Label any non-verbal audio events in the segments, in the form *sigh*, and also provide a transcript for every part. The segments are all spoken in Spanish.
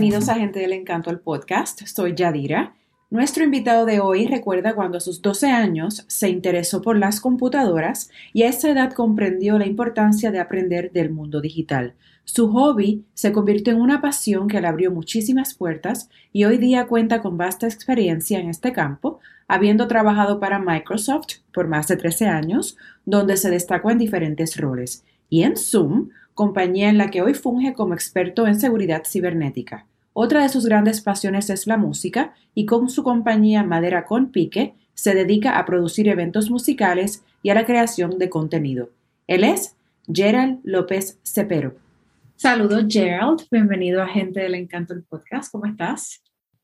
Bienvenidos a Gente del Encanto al podcast. Soy Yadira. Nuestro invitado de hoy recuerda cuando a sus 12 años se interesó por las computadoras y a esa edad comprendió la importancia de aprender del mundo digital. Su hobby se convirtió en una pasión que le abrió muchísimas puertas y hoy día cuenta con vasta experiencia en este campo, habiendo trabajado para Microsoft por más de 13 años, donde se destacó en diferentes roles, y en Zoom, compañía en la que hoy funge como experto en seguridad cibernética. Otra de sus grandes pasiones es la música y con su compañía Madera con Pique se dedica a producir eventos musicales y a la creación de contenido. Él es Gerald López Cepero. Saludos Gerald, bienvenido a Gente del Encanto del Podcast, ¿cómo estás?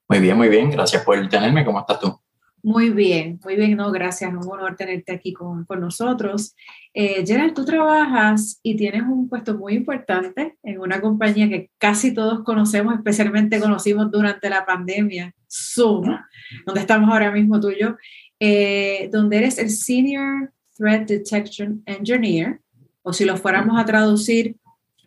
Muy bien, muy bien, gracias por tenerme, ¿cómo estás tú? Muy bien, muy bien, no, gracias, un honor tenerte aquí con, con nosotros. Eh, Gerald, tú trabajas y tienes un puesto muy importante en una compañía que casi todos conocemos, especialmente conocimos durante la pandemia, Zoom, donde estamos ahora mismo tú y yo, eh, donde eres el Senior Threat Detection Engineer, o si lo fuéramos a traducir,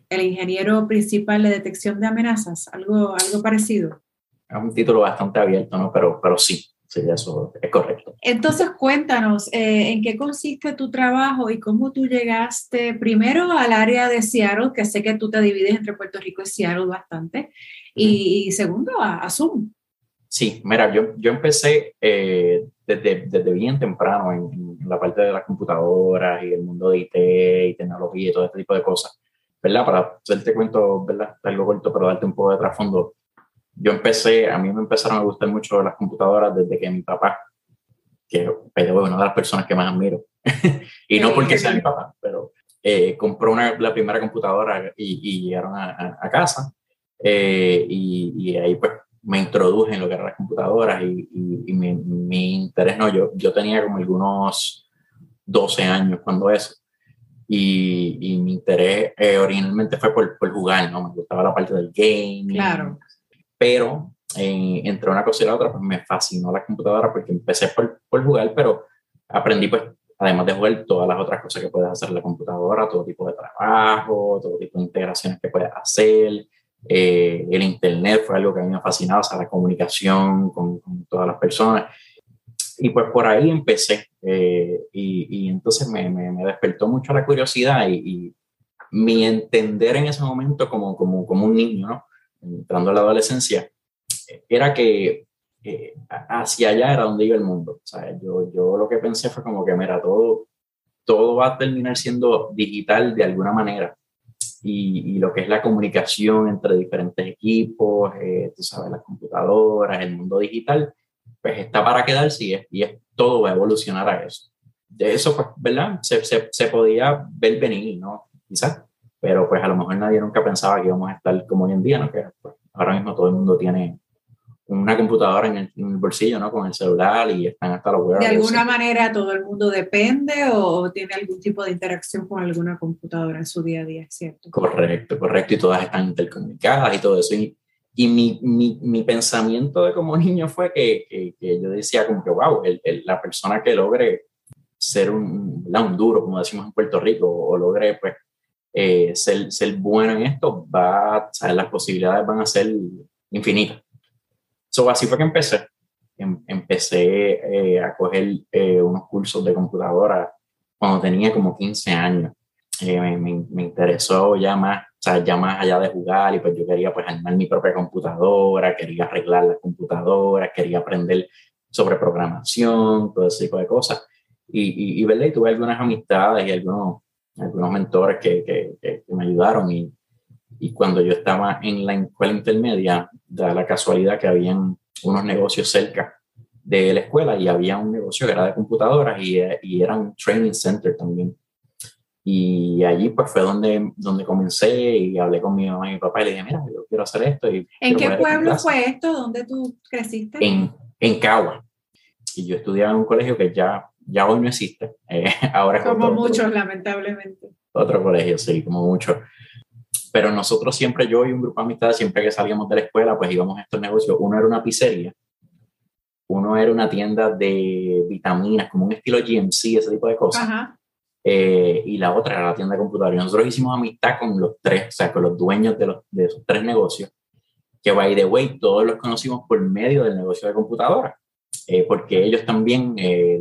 el ingeniero principal de detección de amenazas, algo, algo parecido. Es un título bastante abierto, ¿no? Pero, pero sí, Sí, eso es correcto. Entonces, cuéntanos, eh, ¿en qué consiste tu trabajo y cómo tú llegaste primero al área de Seattle, que sé que tú te divides entre Puerto Rico y Seattle bastante, y, segundo, a, Zoom? Sí, mira, yo, yo empecé eh, desde, desde, bien temprano en, la parte de las computadoras y el mundo de IT y tecnología y todo este tipo de cosas, ¿verdad? Para hacerte cuento, ¿verdad? Algo corto, pero darte un poco de trasfondo yo empecé, a mí me empezaron a gustar mucho las computadoras desde que mi papá, que es una de las personas que más admiro, *laughs* y no porque sea mi papá, pero eh, compró una, la primera computadora y, y llegaron a, a, casa, eh, y, y, ahí pues me introduje en lo que eran las computadoras y, y mi, mi, interés, no, yo, yo tenía como algunos 12 años cuando eso. Y mi interés eh, originalmente fue por, por, jugar, ¿no? Me gustaba la parte del game. Claro pero eh, entre una cosa y la otra, pues me fascinó la computadora porque empecé por, por jugar, pero aprendí, pues, además de jugar, todas las otras cosas que puedes hacer en la computadora, todo tipo de trabajo, todo tipo de integraciones que puedes hacer. Eh, el Internet fue algo que a mí me fascinaba, o sea, la comunicación con, con todas las personas. Y pues por ahí empecé. Eh, y, y, entonces me, me, me, despertó mucho la curiosidad y, y, mi entender en ese momento como, como, como un niño, ¿no? Entrando a la adolescencia, era que hacia allá era donde iba el mundo. O sea, yo, yo lo que pensé fue como que, mira, todo, todo va a terminar siendo digital de alguna manera. Y, y lo que es la comunicación entre diferentes equipos, eh, tú sabes, las computadoras, el mundo digital, pues está para quedarse y, y es, todo va a evolucionar a eso. De eso, pues, ¿verdad? Se, se, se podía ver venir, ¿no? Quizás pero pues a lo mejor nadie nunca pensaba que íbamos a estar como hoy en día, ¿no? Que pues, ahora mismo todo el mundo tiene una computadora en el, bolsillo, ¿no? Con el celular y están hasta los web. ¿De alguna manera todo el mundo depende o tiene algún tipo de interacción con alguna computadora en su día a día, ¿cierto? Correcto, correcto, y todas están intercomunicadas y todo eso. Y, y mi, mi, mi, pensamiento de como niño fue que, que, que yo decía como que, wow, el, el, la persona que logre ser un, un duro, como decimos en Puerto Rico, o logre pues eh, ser, ser, bueno en esto, va, sea, las posibilidades van a ser infinitas. So, así fue que empecé. Em, empecé eh, a coger eh, unos cursos de computadora cuando tenía como 15 años. Eh, me, me, interesó ya más, sea, ya más allá de jugar y pues yo quería pues armar mi propia computadora, quería arreglar la computadora, quería aprender sobre programación, todo ese tipo de cosas. Y, y, y, y tuve algunas amistades y algunos algunos mentores que, que, que, me ayudaron y, y, cuando yo estaba en la escuela intermedia, da la casualidad que habían unos negocios cerca de la escuela y había un negocio que era de computadoras y, y era un training center también. Y allí pues fue donde, donde comencé y hablé con mi mamá y mi papá y le dije, mira, yo quiero hacer esto. Y ¿En qué pueblo fue esto? ¿Dónde tú creciste? En, en Cagua. Y yo estudiaba en un colegio que ya ya hoy no existe. Eh, *laughs* ahora como muchos, lamentablemente. Otro colegio, sí, como muchos. Pero nosotros siempre, yo y un grupo de amistades, siempre que salíamos de la escuela, pues íbamos a estos negocios. Uno era una pizzería, uno era una tienda de vitaminas, como un estilo GMC, ese tipo de cosas. Eh, y la otra era la tienda de computadores. Nosotros hicimos amistad con los tres, o sea, con los dueños de, los, de esos tres negocios. que by the way, todos los conocimos por medio del negocio de computadoras, eh, porque ellos también eh,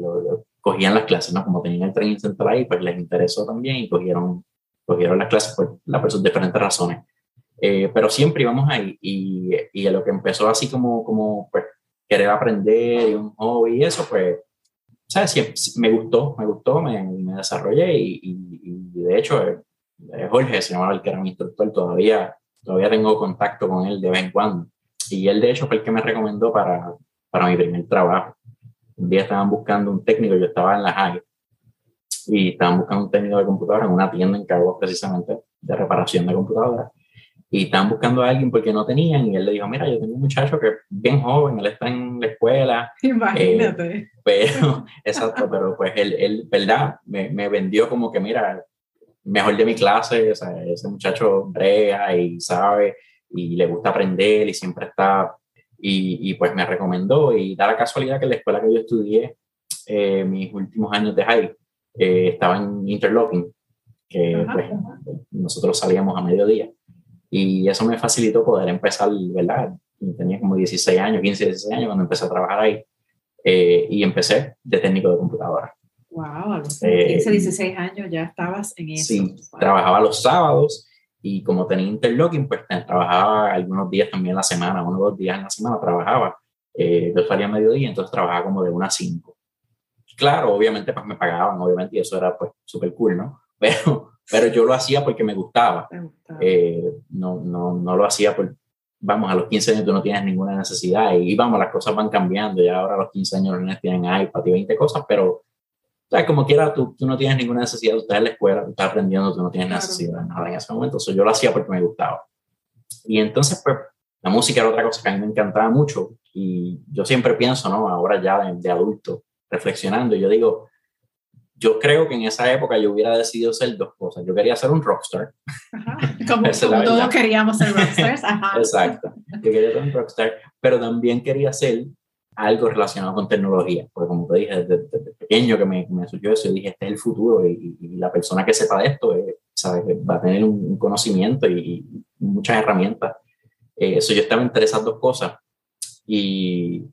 cogían las clases, ¿no? Como tenían el training central ahí, pues les interesó también y cogieron, cogieron las clases por las diferentes razones. Eh, pero siempre íbamos ahí y, y a lo que empezó así como, como pues, querer aprender y un hobby y eso, pues, ¿sabes? Siempre, me gustó, me gustó, me, me desarrollé y, y, de hecho, Jorge se llamaba el que era mi instructor, todavía todavía tengo contacto con él de vez en cuando. Y él, de hecho, fue el que me recomendó para, para mi primer trabajo. Un día estaban buscando un técnico, yo estaba en la high, y estaban buscando un técnico de computadora en una tienda en Caguas, precisamente, de reparación de computadoras. Y estaban buscando a alguien porque no tenían, y él le dijo, mira, yo tengo un muchacho que es bien joven, él está en la escuela. Imagínate. Eh, pero, *laughs* exacto, pero pues él, él ¿verdad? Me, me vendió como que, mira, mejor de mi clase, o sea, ese muchacho brega y sabe y le gusta aprender y siempre está, y, y, pues me recomendó y da la casualidad que la escuela que yo estudié eh, mis últimos años de high eh, estaba en Interlocking, que pues, nosotros salíamos a mediodía y eso me facilitó poder empezar, ¿verdad? Tenía como 16 años, 15, 16 años cuando empecé a trabajar ahí eh, y empecé de técnico de computadora. Wow, a los 15, 16 eh, años ya estabas en eso. Sí, trabajaba los sábados y como tenía interlocking, pues trabajaba algunos días también en la semana, uno o dos días en la semana trabajaba. Eh, yo salía a mediodía, entonces trabajaba como de una a cinco. Claro, obviamente pues me pagaban, obviamente, y eso era pues súper cool, ¿no? *laughs* Pero, pero yo lo hacía porque me gustaba. Eh, no, no, no lo hacía por, vamos, a los 15 años tú no tienes ninguna necesidad y, vamos, las cosas van cambiando, ya ahora a los 15 años los niños tienen iPad y 20 cosas, pero o sea, como quiera, tú, tú no tienes ninguna necesidad, tú estás en la escuela, tú estás aprendiendo, tú no tienes necesidad de nada en ese momento. Entonces yo lo hacía porque me gustaba. Y entonces, pues, la música era otra cosa que a mí me encantaba mucho. Y yo siempre pienso, ¿no? Ahora ya de, adulto, reflexionando, yo digo, yo creo que en esa época yo hubiera decidido ser dos cosas. Yo quería ser un rockstar. *laughs* Como, todos queríamos ser rockstars. *laughs* Exacto. Yo quería ser un rockstar, pero también quería ser algo relacionado con tecnología, porque como te dije, desde, pequeño que me, me, surgió eso, dije, este es el futuro y, la persona que sepa de esto eh, sabe va a tener un, conocimiento y, muchas herramientas. Eh, eso yo estaba entre esas dos cosas y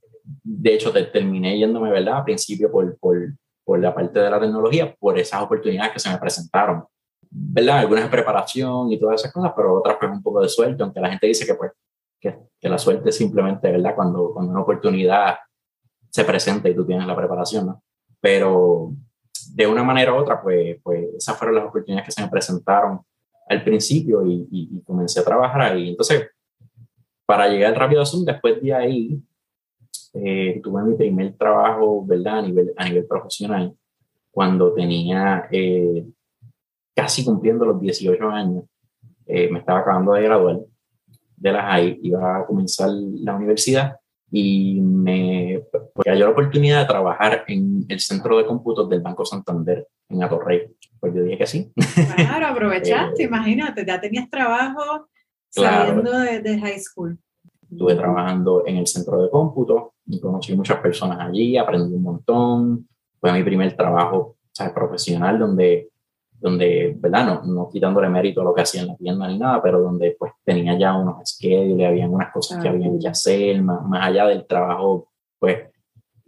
de hecho terminé yéndome, ¿verdad? Al principio por, por, por la parte de la tecnología, por esas oportunidades que se me presentaron. ¿verdad? Algunas preparación y todas esas cosas, pero otras pues un poco de suerte, aunque la gente dice que pues la suerte simplemente, ¿verdad? Cuando, cuando una oportunidad se presenta y tú tienes la preparación, ¿no? Pero de una manera u otra, pues, pues esas fueron las oportunidades que se me presentaron al principio y, comencé a trabajar ahí. Entonces, para llegar Rápido Zoom, después de ahí, eh, tuve mi primer trabajo, ¿verdad? A nivel, a nivel profesional, cuando tenía eh, casi cumpliendo los 18 años, eh, me estaba acabando de graduar de la high, iba a comenzar la universidad y me cayó la oportunidad de trabajar en el centro de cómputos del Banco Santander en Atorrey. Pues yo dije que sí. Claro, *laughs* aprovechaste, eh, imagínate, ya tenías trabajo saliendo de, high school. Estuve trabajando en el centro de cómputo y conocí muchas personas allí, aprendí un montón. Fue mi primer trabajo profesional donde donde, ¿verdad? No, no quitándole mérito a lo que hacía en la tienda ni nada, pero donde pues tenía ya unos schedules, había unas cosas que había que hacer, más, más allá del trabajo, pues,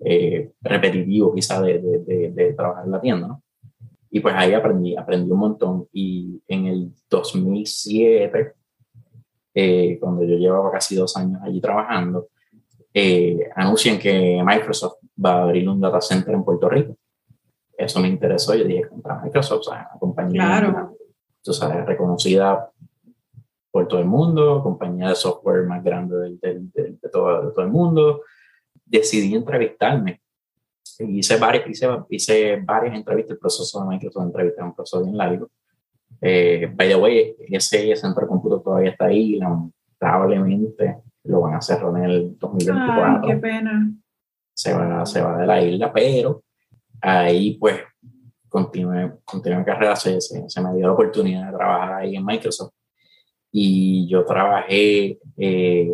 eh, repetitivo quizá de, de, de, trabajar en la tienda, ¿no? Y pues ahí aprendí, aprendí un montón. Y en el 2007, eh, cuando yo llevaba casi dos años allí trabajando, eh, anuncian que Microsoft va a abrir un data center en Puerto Rico eso me interesó. Yo dije, contra Microsoft, o una compañía claro. tú sabes, reconocida por todo el mundo, compañía de software más grande de, de, todo, todo, el mundo. Decidí entrevistarme. Hice varias, hice, hice varias entrevistas. El proceso de Microsoft de entrevistas es un proceso bien largo. Eh, by the way, ese centro de cómputo todavía está ahí. Lamentablemente lo van a cerrar en el 2024. Ay, qué pena. Se va, se va de la isla, pero ahí pues continué, continué mi carrera, se, se, me dio la oportunidad de trabajar ahí en Microsoft y yo trabajé eh,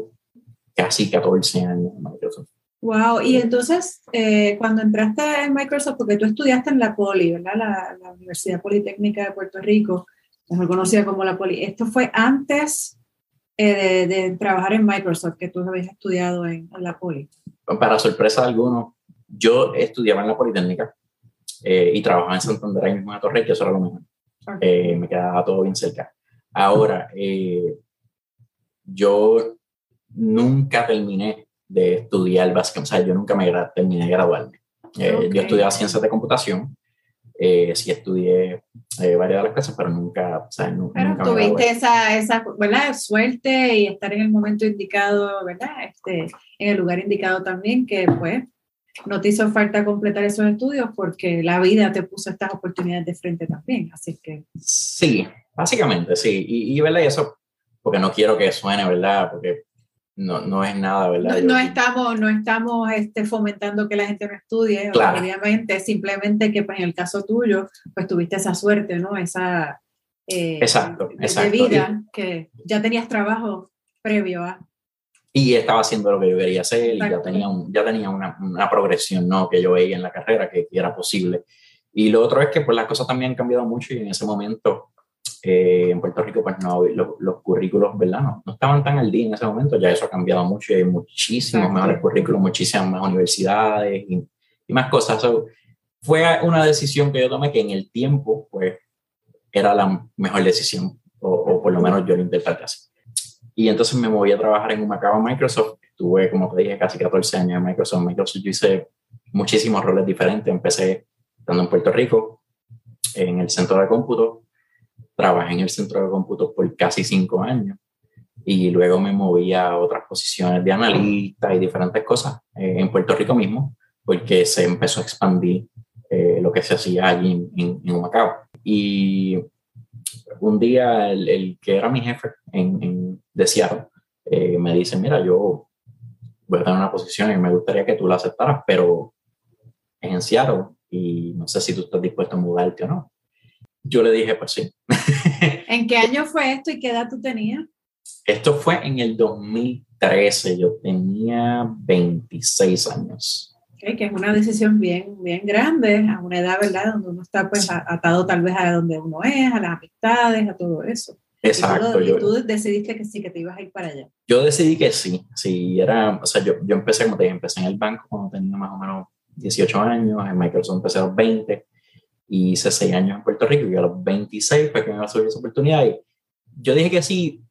casi 14 años en Microsoft. Wow, y entonces eh, cuando entraste en Microsoft, porque tú estudiaste en la Poli, ¿verdad? La, la Universidad Politécnica de Puerto Rico, mejor conocida como la Poli, ¿esto fue antes eh, de, trabajar en Microsoft que tú habías estudiado en, la Poli? Para sorpresa de algunos, yo estudiaba en la Politécnica eh, y trabajaba en Santander, ahí mismo en Torre, que eso era lo mejor. Eh, me quedaba todo bien cerca. Ahora, yo nunca terminé de estudiar básicamente, o sea, yo nunca me terminé de graduarme. Yo estudiaba ciencias de computación eh, sí estudié eh, varias de las cosas, pero nunca, o sea, nunca tuviste esa, esa ¿verdad? suerte y estar en el momento indicado, ¿verdad? Este, en el lugar indicado también, que pues no te hizo falta completar esos estudios porque la vida te puso estas oportunidades de frente también, así que... Sí, básicamente, sí, y, y ¿verdad? Y eso, porque no quiero que suene, ¿verdad? Porque no, no es nada, ¿verdad? No, estamos, no estamos este, fomentando que la gente no estudie, obviamente, simplemente que pues, en el caso tuyo, pues tuviste esa suerte, ¿no? Esa eh, exacto, de vida, que ya tenías trabajo previo a... Y estaba haciendo lo que yo quería hacer y ya tenía, un, ya tenía una, una, progresión, ¿no? Que yo veía en la carrera que, que, era posible. Y lo otro es que pues las cosas también han cambiado mucho y en ese momento eh, en Puerto Rico, pues no, los, currículos, ¿verdad? No, no, estaban tan al día en ese momento, ya eso ha cambiado mucho y hay muchísimos mejores currículos, muchísimas más universidades y, y más cosas. fue una decisión que yo tomé que en el tiempo, pues, era la mejor decisión, o, por lo menos yo lo interpreté así. Y entonces me moví a trabajar en un Macao Microsoft. Estuve, como te dije, casi 14 años en Microsoft. Microsoft yo hice muchísimos roles diferentes. Empecé estando en Puerto Rico, en el centro de cómputo, trabajé en el centro de cómputo por casi cinco años y luego me moví a otras posiciones de analista y diferentes cosas eh, en Puerto Rico mismo, porque se empezó a expandir eh, lo que se hacía allí en, en, Humacao. Y un día el, que era mi jefe en, en de Seattle eh, me dice, mira, yo voy a tener una posición y me gustaría que tú la aceptaras, pero en Seattle y no sé si tú estás dispuesto a mudarte o no. Yo le dije, pues sí. *laughs* ¿En qué año fue esto y qué edad tú tenías? Esto fue en el 2013, yo tenía 26 años. Okay, que es una decisión bien, bien grande, a una edad, ¿verdad? Donde uno está pues atado tal vez a donde uno es, a las amistades, a todo eso. Exacto. Y tú, decidiste que sí, que te ibas a ir para allá. Yo decidí que sí, sí, era, o sea, yo, yo empecé, como te dije, empecé en el banco cuando tenía más o menos 18 años, en Microsoft empecé a los 20, y hice seis años en Puerto Rico y a los 26 fue que me surgió esa oportunidad y yo dije que sí,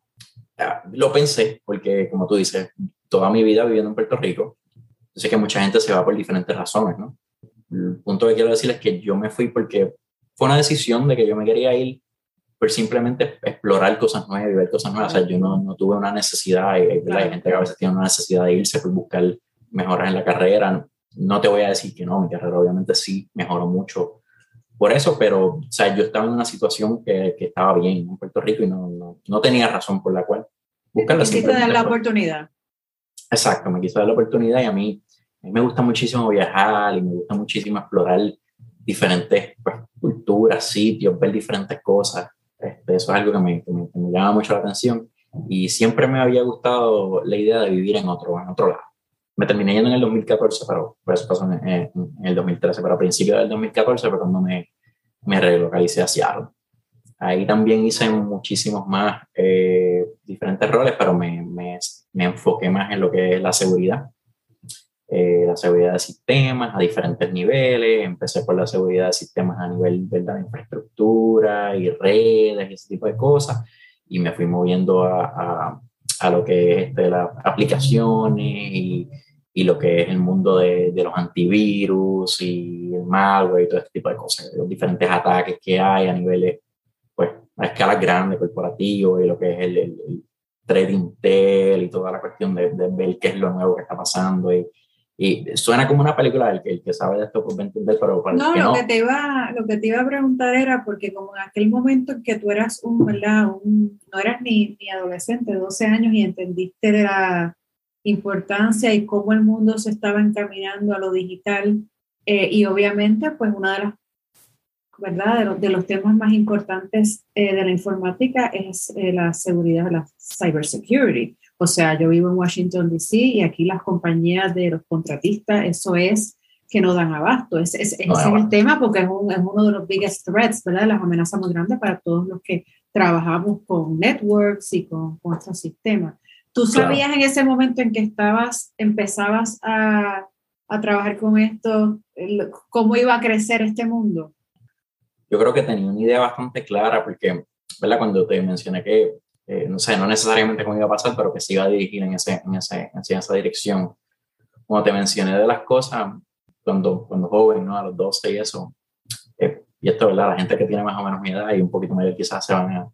ah, lo pensé, porque como tú dices, toda mi vida viviendo en Puerto Rico, yo sé que mucha gente se va por diferentes razones, ¿no? El punto que quiero decir es que yo me fui porque fue una decisión de que yo me quería ir por simplemente explorar cosas nuevas y ver cosas nuevas. O sea, yo no, no tuve una necesidad, y hay gente que a veces tiene una necesidad de irse por buscar mejoras en la carrera. No te voy a decir que no, mi carrera obviamente sí mejoró mucho por eso, pero o sea, yo estaba en una situación que, que estaba bien en Puerto Rico y no, no, no tenía razón por la cual buscarla. Quisiste dar la oportunidad. Exacto, me quiso dar la oportunidad y a mí, a mí me gusta muchísimo viajar y me gusta muchísimo explorar diferentes pues, culturas, sitios, ver diferentes cosas. Este, eso es algo que me, que llama mucho la atención y siempre me había gustado la idea de vivir en otro, en otro lado me terminé yendo en el 2014, pero eso pasó en, el 2013, pero a principios del 2014 fue cuando me, me relocalicé a Seattle. Ahí también hice muchísimos más eh, diferentes roles, pero me, me, me, enfoqué más en lo que es la seguridad. Eh, la seguridad de sistemas a diferentes niveles. Empecé por la seguridad de sistemas a nivel de infraestructura y redes y ese tipo de cosas. Y me fui moviendo a, a, a lo que es este, las aplicaciones y y lo que es el mundo de, de, los antivirus y el malware y todo este tipo de cosas, los diferentes ataques que hay a niveles, pues, a escala grande, corporativo, y lo que es el, el, trading intel y toda la cuestión de, de, ver qué es lo nuevo que está pasando. Y, y suena como una película, el que, el que sabe de esto pues va a entender, pero para no, que lo no. Que te iba, lo que te iba a preguntar era, porque como en aquel momento en que tú eras un, ¿verdad? Un, no eras ni, ni adolescente, 12 años, y entendiste de la importancia y cómo el mundo se estaba encaminando a lo digital. Eh, y obviamente, pues una de las, ¿verdad? De, los, de los temas más importantes eh, de la informática es eh, la seguridad, la cybersecurity. O sea, yo vivo en Washington, D.C. y aquí las compañías de los contratistas, eso es que no dan abasto. Es, es, ese es el tema porque es, un, es, uno de los biggest threats, ¿verdad? Las amenazas más grandes para todos los que trabajamos con networks y con, con estos sistemas. ¿Tú sabías en ese momento en que estabas, empezabas a, a trabajar con esto, cómo iba a crecer este mundo? Yo creo que tenía una idea bastante clara porque, ¿verdad? Cuando te mencioné que, eh, no sé, no necesariamente cómo iba a pasar, pero que se iba a dirigir en, ese, en, ese, en esa dirección. Cuando te mencioné de las cosas, cuando, cuando joven, ¿no? A los 12 y eso, eh, y esto, ¿verdad? La gente que tiene más o menos mi edad y un poquito mayor quizás se van a,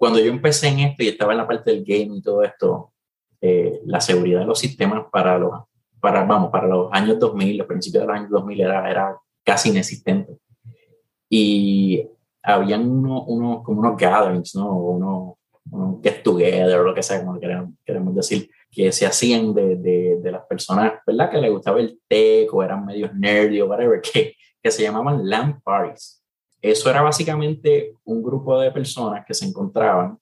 cuando yo empecé en esto y estaba en la parte del game y todo esto, eh, la seguridad de los sistemas para los, para, vamos, para los años 2000, los principios de los años 2000 era, era casi inexistente. Y habían unos, uno, como unos gatherings, ¿no? Unos, get together, o lo que sea, como queremos, queremos decir, que se hacían de, de, de, las personas, ¿verdad? Que les gustaba el tech o eran medios nerdy o whatever, *laughs* que, que se llamaban LAN parties eso era básicamente un grupo de personas que se encontraban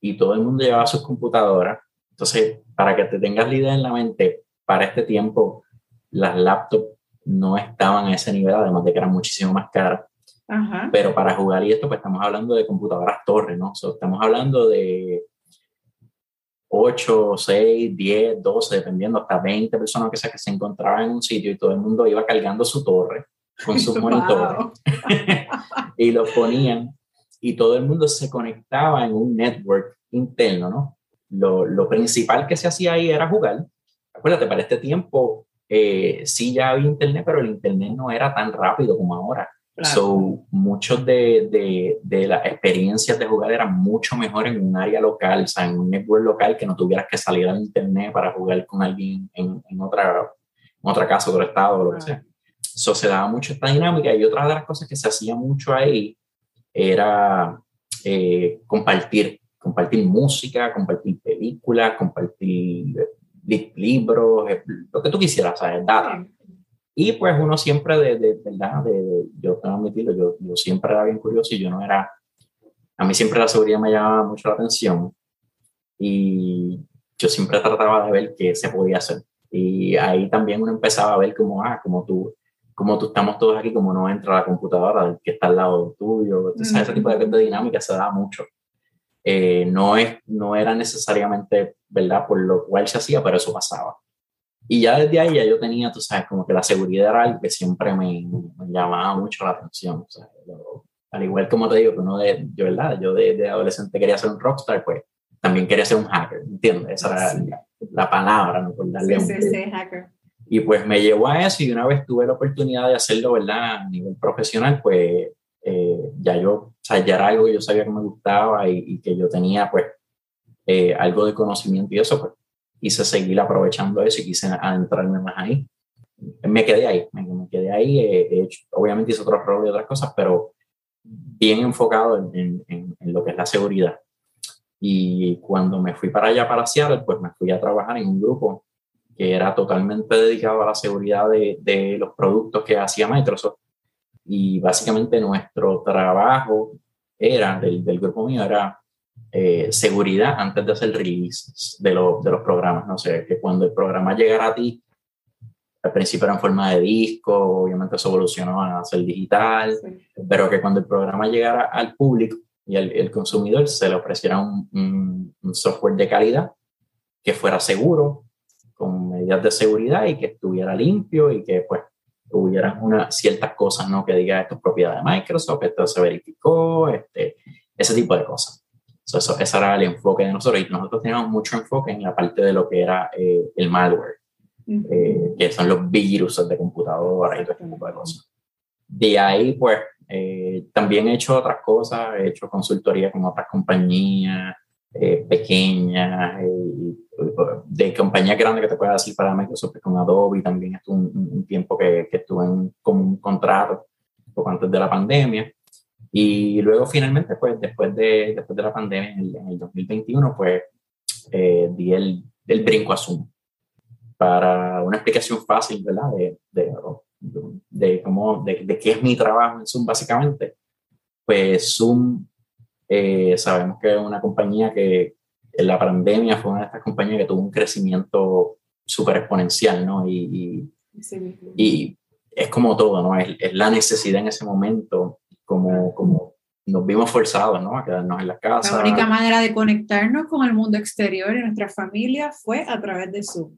y todo el mundo llevaba sus computadoras. Entonces, para que te tengas la idea en la mente, para este tiempo las laptops no estaban a ese nivel, además de que eran muchísimo más caras. Pero para jugar y esto, pues estamos hablando de computadoras torres, ¿no? estamos hablando de 8, 6, 10, 12, dependiendo, hasta 20 personas que, sea, que se encontraban en un sitio y todo el mundo iba cargando su torre con sus *laughs* monitores *laughs* y los ponían y todo el mundo se conectaba en un network interno, ¿no? Lo, lo principal que se hacía ahí era jugar. Acuérdate, para este tiempo eh, sí ya había internet, pero el internet no era tan rápido como ahora. So, muchos de, de, de, las experiencias de jugar eran mucho mejor en un área local, o sea, en un network local que no tuvieras que salir al internet para jugar con alguien en, en otra, en otra casa, otro estado, lo que sea. So, se daba mucho esta dinámica y otra de las cosas que se hacía mucho ahí era eh, compartir, compartir música, compartir películas, compartir libros, eh, lo que tú quisieras, ¿sabes? Data. Y pues uno siempre, de, de verdad, de, yo tengo que admitirlo, yo, yo siempre era bien curioso y yo no era, a mí siempre la seguridad me llamaba mucho la atención y yo siempre trataba de ver qué se podía hacer. Y ahí también uno empezaba a ver como, ah, como tú, como tú estamos todos aquí, como no entra la computadora que está al lado tuyo, ese tipo de, dinámica se da mucho. Eh, no, es, no era necesariamente, ¿verdad?, por lo cual se hacía, pero eso pasaba. Y ya desde ahí ya yo tenía, tú sabes, como que la seguridad era algo que siempre me, llamaba mucho la atención. O sea, al igual como te digo, que uno de, yo, ¿verdad? Yo de, de, adolescente quería ser un rockstar, pues también quería ser un hacker, ¿entiendes? Esa era la, palabra, ¿no? Por darle sí, sí, sí, hacker. Y pues me llevó a eso y una vez tuve la oportunidad de hacerlo, ¿verdad? A nivel profesional, pues eh, ya yo, o sea, ya era algo que yo sabía que me gustaba y, que yo tenía pues eh, algo de conocimiento y eso, pues quise seguir aprovechando eso y quise adentrarme más ahí. Me quedé ahí, me, quedé ahí, eh, obviamente hice otros roles y otras cosas, pero bien enfocado en, en, en, lo que es la seguridad. Y cuando me fui para allá, para Seattle, pues me fui a trabajar en un grupo que era totalmente dedicado a la seguridad de, de los productos que hacía Microsoft. Y básicamente nuestro trabajo era, del, del grupo mío, era eh, seguridad antes de hacer release de, de los programas. No sé, que cuando el programa llegara a ti, al principio era en forma de disco, obviamente eso evolucionó a ser digital, pero que cuando el programa llegara al público y al el consumidor se le ofreciera un, un, software de calidad que fuera seguro, con medidas de seguridad y que estuviera limpio y que pues hubiera unas ciertas cosas, ¿no? Que diga esto es propiedad de Microsoft, esto se verificó, este, ese tipo de cosas. Eso, ese era el enfoque de nosotros y nosotros teníamos mucho enfoque en la parte de lo que era eh, el malware, eh, que son los virus de computadora y todo este tipo de cosas. De ahí, pues, eh, también he hecho otras cosas, he hecho consultoría con otras compañías pequeñas, de compañía grande que te pueda decir para Microsoft con Adobe, también estuve un, tiempo que, que, estuve en, con un contrato poco antes de la pandemia. Y luego finalmente, pues después de, después de la pandemia, en el, 2021, pues eh, di el, el, brinco a Zoom para una explicación fácil, ¿verdad? De, de, de, cómo, de, de, qué es mi trabajo en Zoom, básicamente. Pues Zoom, eh, sabemos que es una compañía que, en la pandemia fue una de estas compañías que tuvo un crecimiento súper exponencial, ¿no? Y, y, es como todo, ¿no? Es, es, la necesidad en ese momento, como, como nos vimos forzados, ¿no? A quedarnos en la casa. La única manera de conectarnos con el mundo exterior y nuestra familia fue a través de Zoom.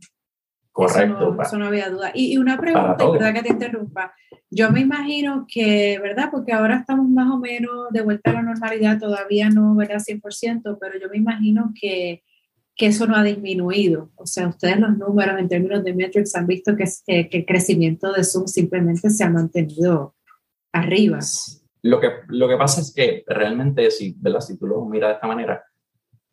Correcto. Eso no, había duda. Y, una pregunta, y verdad que te interrumpa. Yo me imagino que, ¿verdad? Porque ahora estamos más o menos de vuelta a la normalidad, todavía no, ¿verdad? 100%, pero yo me imagino que, que eso no ha disminuido. O sea, ustedes los números en términos de metrics han visto que, que el crecimiento de Zoom simplemente se ha mantenido arriba. Lo que, lo que pasa es que realmente, si, ¿verdad? si tú lo miras de esta manera,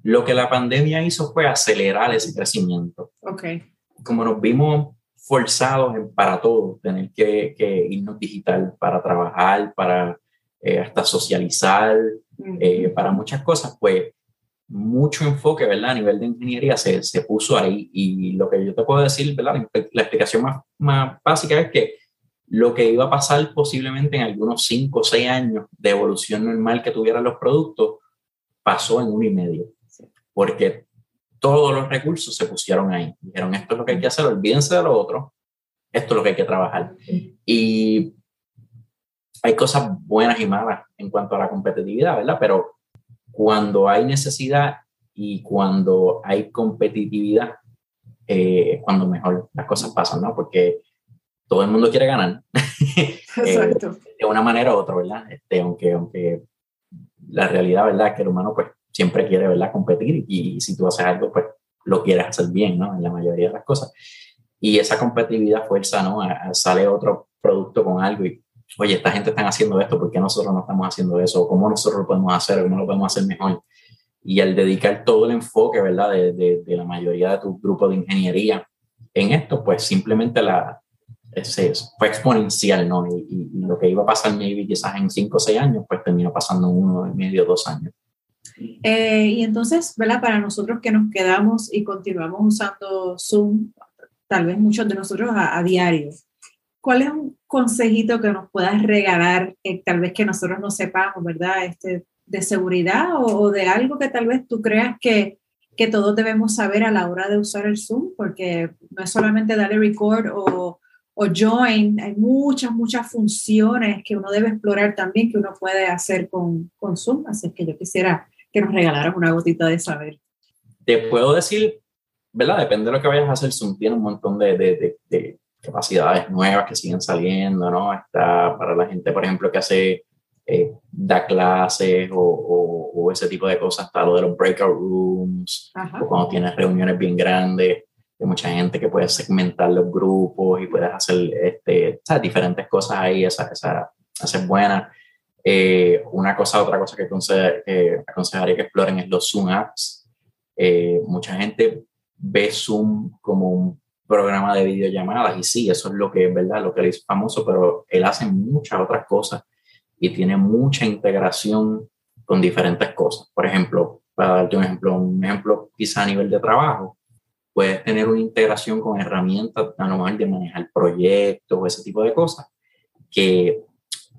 lo que la pandemia hizo fue acelerar ese crecimiento. Okay como nos vimos forzados para todo, tener que, que irnos digital para trabajar, para eh, hasta socializar, eh, para muchas cosas, pues mucho enfoque, ¿verdad? A nivel de ingeniería se, se puso ahí y lo que yo te puedo decir, ¿verdad? La, explicación más, más básica es que lo que iba a pasar posiblemente en algunos 5 o 6 años de evolución normal que tuvieran los productos, pasó en uno y medio. Porque todos los recursos se pusieron ahí. Dijeron, esto es lo que hay que hacer, olvídense de lo otro, esto es lo que hay que trabajar. Y hay cosas buenas y malas en cuanto a la competitividad, ¿verdad? Pero cuando hay necesidad y cuando hay competitividad, eh, es cuando mejor las cosas pasan, ¿no? Porque todo el mundo quiere ganar. *laughs* Eh, de una manera u otra, ¿verdad? Este, aunque, aunque la realidad, ¿verdad? Es que el humano, pues, siempre quiere, ¿verdad?, competir y, si tú haces algo, pues lo quieres hacer bien, ¿no? En la mayoría de las cosas. Y esa competitividad fuerza, ¿no? sale otro producto con algo y, oye, esta gente está haciendo esto, ¿por qué nosotros no estamos haciendo eso? ¿Cómo nosotros lo podemos hacer? ¿Cómo lo podemos hacer mejor? Y al dedicar todo el enfoque, ¿verdad?, de, de, la mayoría de tu grupo de ingeniería en esto, pues simplemente la, ese, fue exponencial, ¿no? Y, y, lo que iba a pasar maybe quizás en cinco o seis años, pues terminó pasando uno y medio, dos años. Eh, y entonces, ¿verdad? Para nosotros que nos quedamos y continuamos usando Zoom, tal vez muchos de nosotros a, diario, ¿cuál es un consejito que nos puedas regalar, tal vez que nosotros no sepamos, ¿verdad? Este, de seguridad o, de algo que tal vez tú creas que, que todos debemos saber a la hora de usar el Zoom, porque no es solamente darle record o, o join, hay muchas, muchas funciones que uno debe explorar también que uno puede hacer con, con Zoom, así que yo quisiera que nos regalaras una gotita de saber. Te puedo decir, ¿verdad? Depende de lo que vayas a hacer. Zoom tiene un montón de, de, de, capacidades nuevas que siguen saliendo, ¿no? Está para la gente, por ejemplo, que hace, eh, da clases o, o, ese tipo de cosas. Está lo de los breakout rooms, o cuando tienes reuniones bien grandes de mucha gente que puedes segmentar los grupos y puedes hacer este, diferentes cosas ahí, esa, esa, esa es buena. Eh, una cosa, otra cosa que aconsejaría que exploren es los Zoom apps. Eh, mucha gente ve Zoom como un programa de videollamadas y sí, eso es lo que es verdad, lo que le hizo famoso, pero él hace muchas otras cosas y tiene mucha integración con diferentes cosas. Por ejemplo, para darte un ejemplo, un ejemplo quizá a nivel de trabajo, puedes tener una integración con herramientas a lo mejor de manejar proyectos o ese tipo de cosas que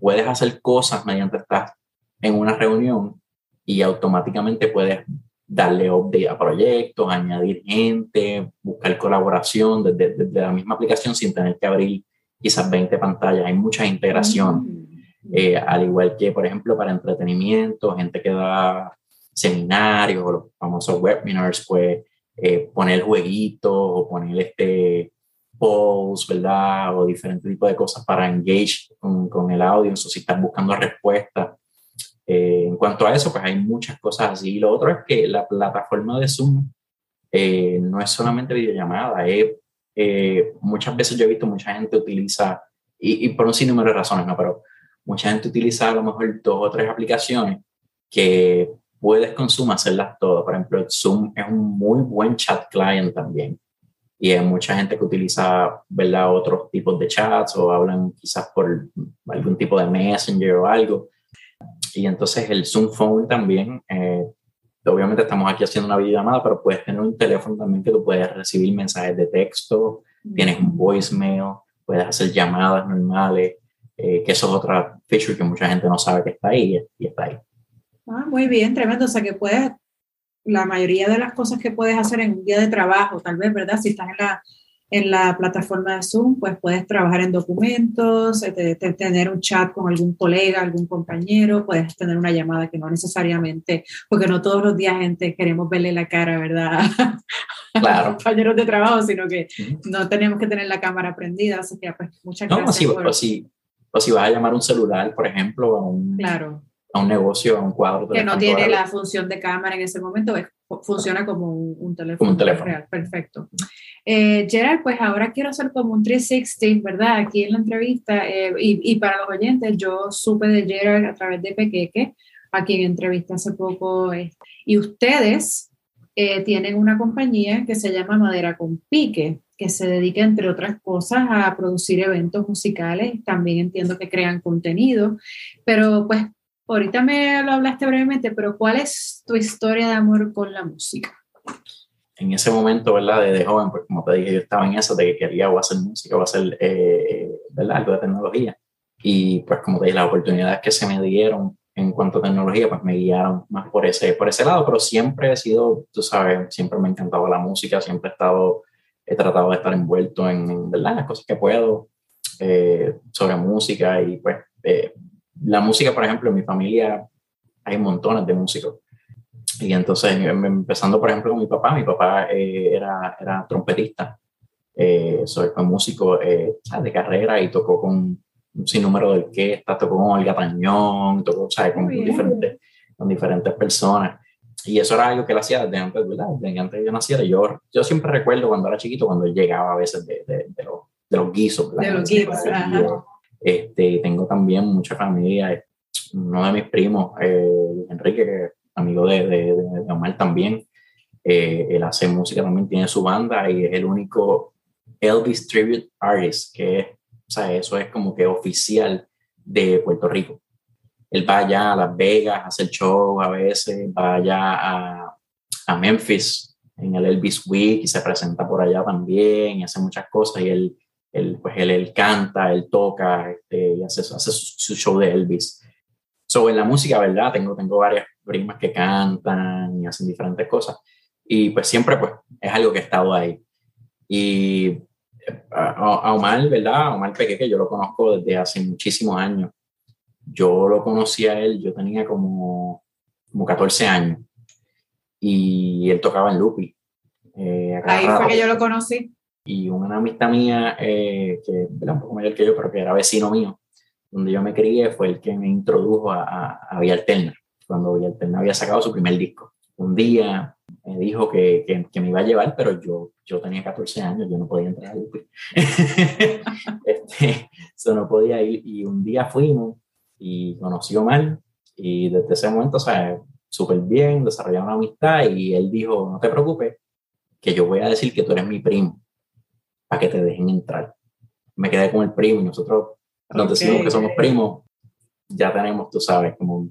puedes hacer cosas mediante estar en una reunión y automáticamente puedes darle update a proyectos, añadir gente, buscar colaboración desde, la misma aplicación sin tener que abrir quizás 20 pantallas. Hay mucha integración, mm. eh, al igual que, por ejemplo, para entretenimiento, gente que da seminarios o los famosos webinars, pues eh, poner jueguitos o poner este polls, ¿verdad? O diferentes tipos de cosas para engage con, con el audio, o si estás buscando respuestas. Eh, en cuanto a eso, pues hay muchas cosas así. Lo otro es que la plataforma de Zoom eh, no es solamente videollamada, eh, muchas veces yo he visto mucha gente utiliza, y, y, por un sinnúmero de razones, ¿no? Pero mucha gente utiliza a lo mejor dos o tres aplicaciones que puedes con Zoom hacerlas todas. Por ejemplo, Zoom es un muy buen chat client también y hay mucha gente que utiliza ¿verdad? otros tipos de chats o hablan quizás por algún tipo de messenger o algo. Y entonces el Zoom Phone también, eh, obviamente estamos aquí haciendo una videollamada, pero puedes tener un teléfono también que tú puedes recibir mensajes de texto, tienes un voicemail, puedes hacer llamadas normales, eh, que eso es otra feature que mucha gente no sabe que está ahí y está ahí. Ah, muy bien, tremendo. O sea que puedes la mayoría de las cosas que puedes hacer en un día de trabajo, tal vez, ¿verdad? Si estás en la, en la plataforma de Zoom, pues puedes trabajar en documentos, eh, tener un chat con algún colega, algún compañero, puedes tener una llamada que no necesariamente, porque no todos los días gente queremos verle la cara, ¿verdad? Claro. *laughs* A los compañeros de trabajo, sino que no tenemos que tener la cámara prendida, así que pues muchas no, gracias. No, o, si, o si vas a llamar un celular, por ejemplo, a un, claro. A un negocio, a un cuadro. Que no tiene la función de cámara en ese momento, funciona como un, teléfono. Como un teléfono. Real. Perfecto. Eh, Gerard, pues ahora quiero hacer como un 360, ¿verdad? Aquí en la entrevista. Eh, y, y, para los oyentes, yo supe de Gerard a través de Pequeque, a quien entrevisté hace poco. Eh, y ustedes eh, tienen una compañía que se llama Madera con Pique, que se dedica, entre otras cosas, a producir eventos musicales. También entiendo que crean contenido. Pero pues, ahorita me lo hablaste brevemente, pero ¿cuál es tu historia de amor con la música? en ese momento, ¿verdad? De, joven, pues como te dije, yo estaba en eso de que quería o hacer música o hacer, eh, ¿verdad? Algo de tecnología. Y pues como te dije, las oportunidades que se me dieron en cuanto a tecnología, pues me guiaron más por ese, por ese lado, pero siempre he sido, tú sabes, siempre me ha encantado la música, siempre he estado, he tratado de estar envuelto en, ¿verdad? Las cosas que puedo eh, sobre música y pues eh, la música, por ejemplo, en mi familia hay montones de músicos y entonces, em, empezando por ejemplo con mi papá, mi papá eh, era, era trompetista, eh, soy, fue músico eh, de carrera y tocó con un sinnúmero de orquestas, tocó con Olga Tañón, tocó ¿sabes? Con, diferentes, con diferentes personas. Y eso era algo que él hacía desde antes, ¿verdad? Desde antes de yo naciera. Yo, yo siempre recuerdo cuando era chiquito, cuando llegaba a veces de, de, de, los, de los guisos. De los guisos, Este, tengo también mucha familia. Uno de mis primos, Enrique, que amigo de, de, de Omar también. Eh, él hace música también, tiene su banda y es el único Elvis Tribute Artist que es, o sea, eso es como que oficial de Puerto Rico. Él va allá a Las Vegas, hace el show a veces, va allá a, a Memphis en el Elvis Week y se presenta por allá también y hace muchas cosas y él, él pues él, él canta, él toca este, y hace, hace su, su show de Elvis. So, en la música, ¿verdad? Tengo, tengo varias primas que cantan y hacen diferentes cosas. Y pues siempre pues es algo que he estado ahí. Y eh, a, Omar, ¿verdad? Omar Peque, que yo lo conozco desde hace muchísimos años. Yo lo conocí a él, yo tenía como, como 14 años. Y él tocaba en Lupi. Eh, ahí fue que yo lo conocí. Y una amistad mía, eh, que era un poco mayor que yo, pero que era vecino mío, donde yo me crié, fue el que me introdujo a, a, a Vía Alterna cuando Villalterna había sacado su primer disco. Un día me dijo que, que, me iba a llevar, pero yo, yo tenía 14 años, yo no podía entrar al *laughs* este, eso no podía ir. Y un día fuimos y conoció mal y desde ese momento, o sea, súper bien, desarrollamos una amistad y él dijo, no te preocupes, que yo voy a decir que tú eres mi primo, para que te dejen entrar. Me quedé con el primo y nosotros nos decimos que somos primos, ya tenemos, tú sabes, como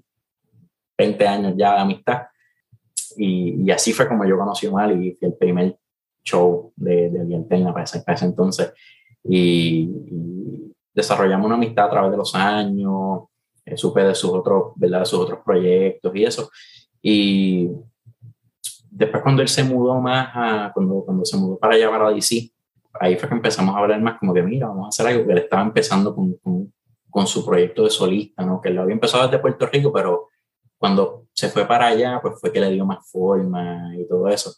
20 años ya de amistad. Y, y, así fue como yo conocí a Omar y fui el primer show de, de para ese, para ese entonces. Y, desarrollamos una amistad a través de los años, eh, supe de sus, otros, ¿verdad? de sus otros proyectos y eso. Y después cuando él se mudó más, a, cuando, cuando se mudó para allá, para DC, ahí fue que empezamos a hablar más como que, mira, vamos a hacer algo, que él estaba empezando con, con, con su proyecto de solista, ¿no? que él lo había empezado desde Puerto Rico, pero cuando se fue para allá, pues fue que le dio más forma y todo eso.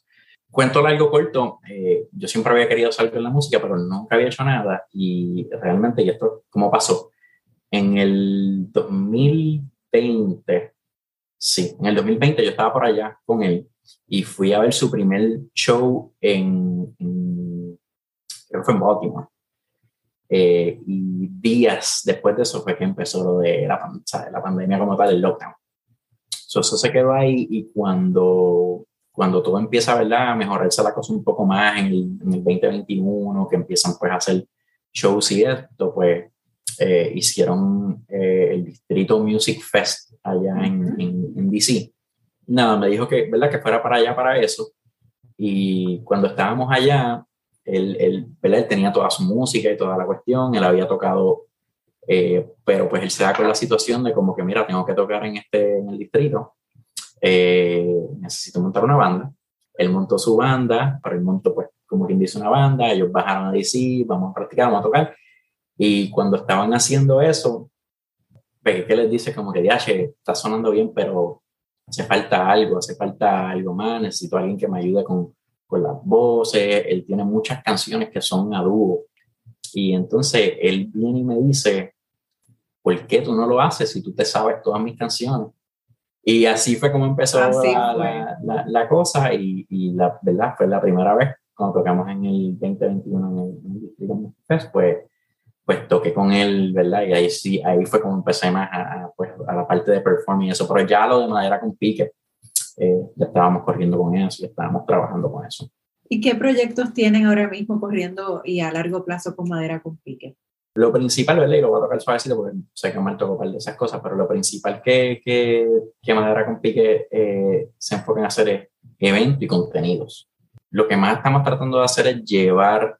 Cuento largo corto, eh, yo siempre había querido salir en la música, pero nunca había hecho nada y realmente, y esto, ¿cómo pasó? En el 2020, sí, en el 2020 yo estaba por allá con él y fui a ver su primer show en, creo que fue en Baltimore. Eh, y días después de eso fue que empezó lo de la, la pandemia como tal, el lockdown eso se quedó ahí y cuando, cuando todo empieza ¿verdad? a mejorarse la cosa un poco más en el, en el 2021, que empiezan pues a hacer shows y esto, pues eh, hicieron eh, el Distrito Music Fest allá en, en, DC. Nada, me dijo que, ¿verdad? que fuera para allá para eso. Y cuando estábamos allá, él, él, él tenía toda su música y toda la cuestión, él había tocado eh, pero pues él se da con la situación de como que, mira, tengo que tocar en, este, en el distrito, eh, necesito montar una banda. Él montó su banda, pero él montó pues como quien dice una banda, ellos bajaron a DC, vamos a practicar, vamos a tocar. Y cuando estaban haciendo eso, que les dice como que, che, está sonando bien, pero hace falta algo, hace falta algo más, necesito a alguien que me ayude con, con las voces, él tiene muchas canciones que son a dúo. Y entonces él viene y me dice, ¿por qué tú no lo haces si tú te sabes todas mis canciones? Y así fue como empezó la, la, la, cosa y, y, la verdad fue la primera vez cuando tocamos en el 2021 en el, en el Fest, pues pues toqué con él, ¿verdad? Y ahí sí, ahí fue como empecé más a, pues, a la parte de performing y eso, pero ya lo de madera con pique, eh, ya estábamos corriendo con eso, ya estábamos trabajando con eso. ¿Y qué proyectos tienen ahora mismo corriendo y a largo plazo con madera con pique? Lo principal, ¿verdad? Y lo voy a tocar suavecito porque sé que me toco par de esas cosas, pero lo principal que, que, que Madera con Pique eh, se enfoca en hacer es eventos y contenidos. Lo que más estamos tratando de hacer es llevar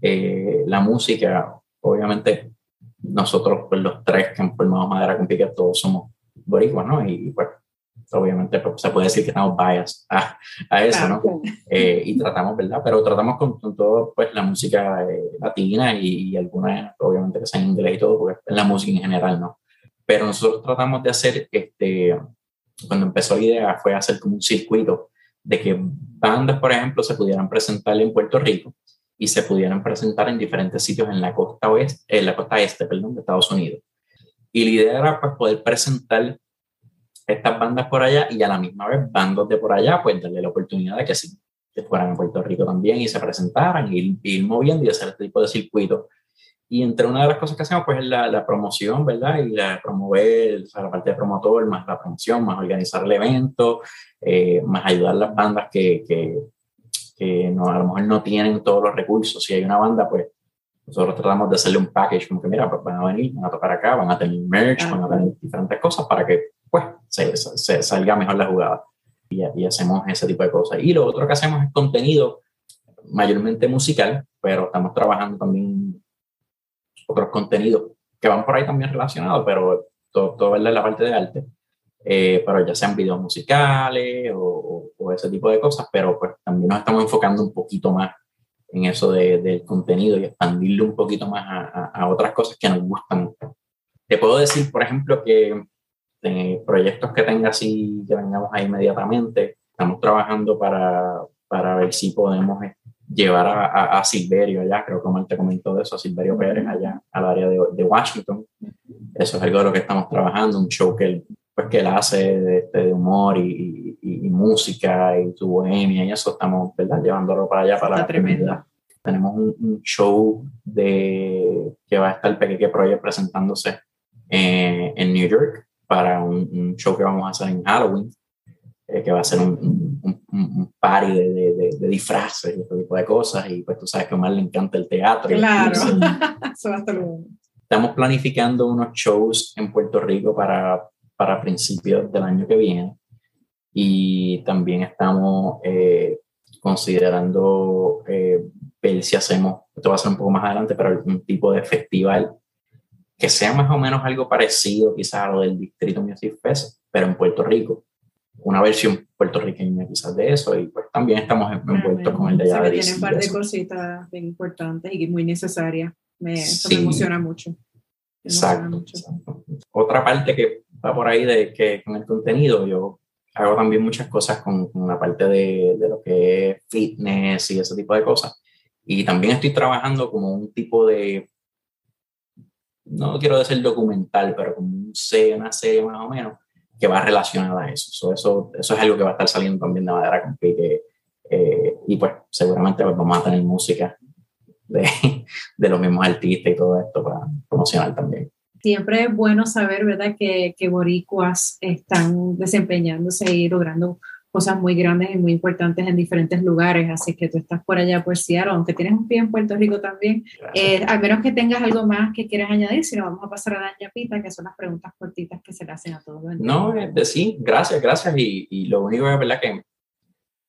eh, la música obviamente nosotros, pues los tres que han formado Madera con Pique, todos somos boricuas, ¿no? Y, pues obviamente pues, se puede decir que estamos bias a, a eso, ¿no? Eh, y tratamos, ¿verdad? Pero tratamos con, todo, pues, la música eh, latina y, y algunas, obviamente, que sean en inglés y todo, porque es la música en general, ¿no? Pero nosotros tratamos de hacer, este, cuando empezó la idea, fue hacer como un circuito de que bandas, por ejemplo, se pudieran presentar en Puerto Rico y se pudieran presentar en diferentes sitios en la costa oeste, en la costa este, perdón, de Estados Unidos. Y la idea era pues, poder presentar estas bandas por allá y a la misma vez bandos de por allá, pues darle la oportunidad de que sí, que fueran a Puerto Rico también y se presentaran, y ir, moviendo y hacer este tipo de circuito. Y entre una de las cosas que hacemos, pues es la, la promoción, ¿verdad? Y la promover, o sea, la parte de promotor, más la promoción, más organizar el evento, eh, más ayudar a las bandas que, que, que no, a lo mejor no tienen todos los recursos. Si hay una banda, pues nosotros tratamos de hacerle un package como que, mira, pues van a venir, van a tocar acá, van a tener merch, van a tener diferentes cosas para que, pues, se, se salga mejor la jugada. Y, y, hacemos ese tipo de cosas. Y lo otro que hacemos es contenido mayormente musical, pero estamos trabajando también otros contenidos que van por ahí también relacionados, pero todo, todo es la parte de arte. Eh, pero ya sean videos musicales o, o, ese tipo de cosas, pero pues también nos estamos enfocando un poquito más en eso de, del contenido y expandirlo un poquito más a, a, otras cosas que nos gustan. Te puedo decir, por ejemplo, que eh, proyectos que tenga así, que vengamos ahí inmediatamente, estamos trabajando para, para ver si podemos eh, llevar a, a, Silverio allá, creo que te comentó de eso, a Silverio Pérez allá, al área de, de, Washington. Eso es algo de lo que estamos trabajando, un show que él pues que él hace de, de humor y, y, música y su bohemia y eso. Estamos ¿verdad? llevándolo para allá para la tremenda. Tenemos un, show de que va a estar Pequeque Project presentándose eh, en New York para un, show que vamos a hacer en Halloween, eh, que va a ser un, un party de, de, de, disfraces y este tipo de cosas. Y pues tú sabes que a Omar le encanta el teatro. Claro, *laughs* eso va a estar bueno. Estamos planificando unos shows en Puerto Rico para para principios del año que viene. Y también estamos eh, considerando eh, ver si hacemos, esto va a ser un poco más adelante, pero algún tipo de festival que sea más o menos algo parecido quizás a lo del Distrito Music Fest, pero en Puerto Rico. Una versión puertorriqueña quizás de eso y pues también estamos envueltos con el de allá Tiene un par de cositas bien importantes y muy necesarias. Me, eso me emociona mucho. exacto, Otra parte que va por ahí de que con el contenido yo hago también muchas cosas con, con la parte de, de, lo que es fitness y ese tipo de cosas. Y también estoy trabajando como un tipo de, no quiero decir documental, pero como un, una serie más o menos que va relacionada a eso. eso. Eso es algo que va a estar saliendo también de madera con pique. Eh, y pues seguramente pues, vamos a tener música de, *laughs* de los mismos artistas y todo esto para promocionar también siempre es bueno saber, ¿verdad?, que, que boricuas están desempeñándose y logrando cosas muy grandes y muy importantes en diferentes lugares, así que tú estás por allá por Seattle, aunque tienes un pie en Puerto Rico también, eh, al menos que tengas algo más que quieras añadir, si no vamos a pasar a la ñapita, que son las preguntas cortitas que se le hacen a todos los No, de sí, gracias, gracias, y, y, lo único es, ¿verdad?, que, o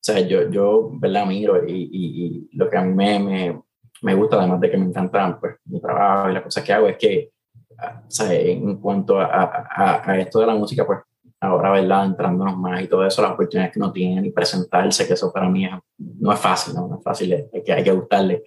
sea, yo, yo ¿verdad?, miro y, y, y lo que a mí me, me, me, gusta, además de que me encanta, pues, mi trabajo y las cosas que hago, es que en cuanto a, a, a, esto de la música, pues ahora, ¿verdad? Entrándonos más y todo eso, las oportunidades que uno tiene y presentarse, que eso para mí no es fácil, ¿no? no es fácil, hay que, hay que gustarle.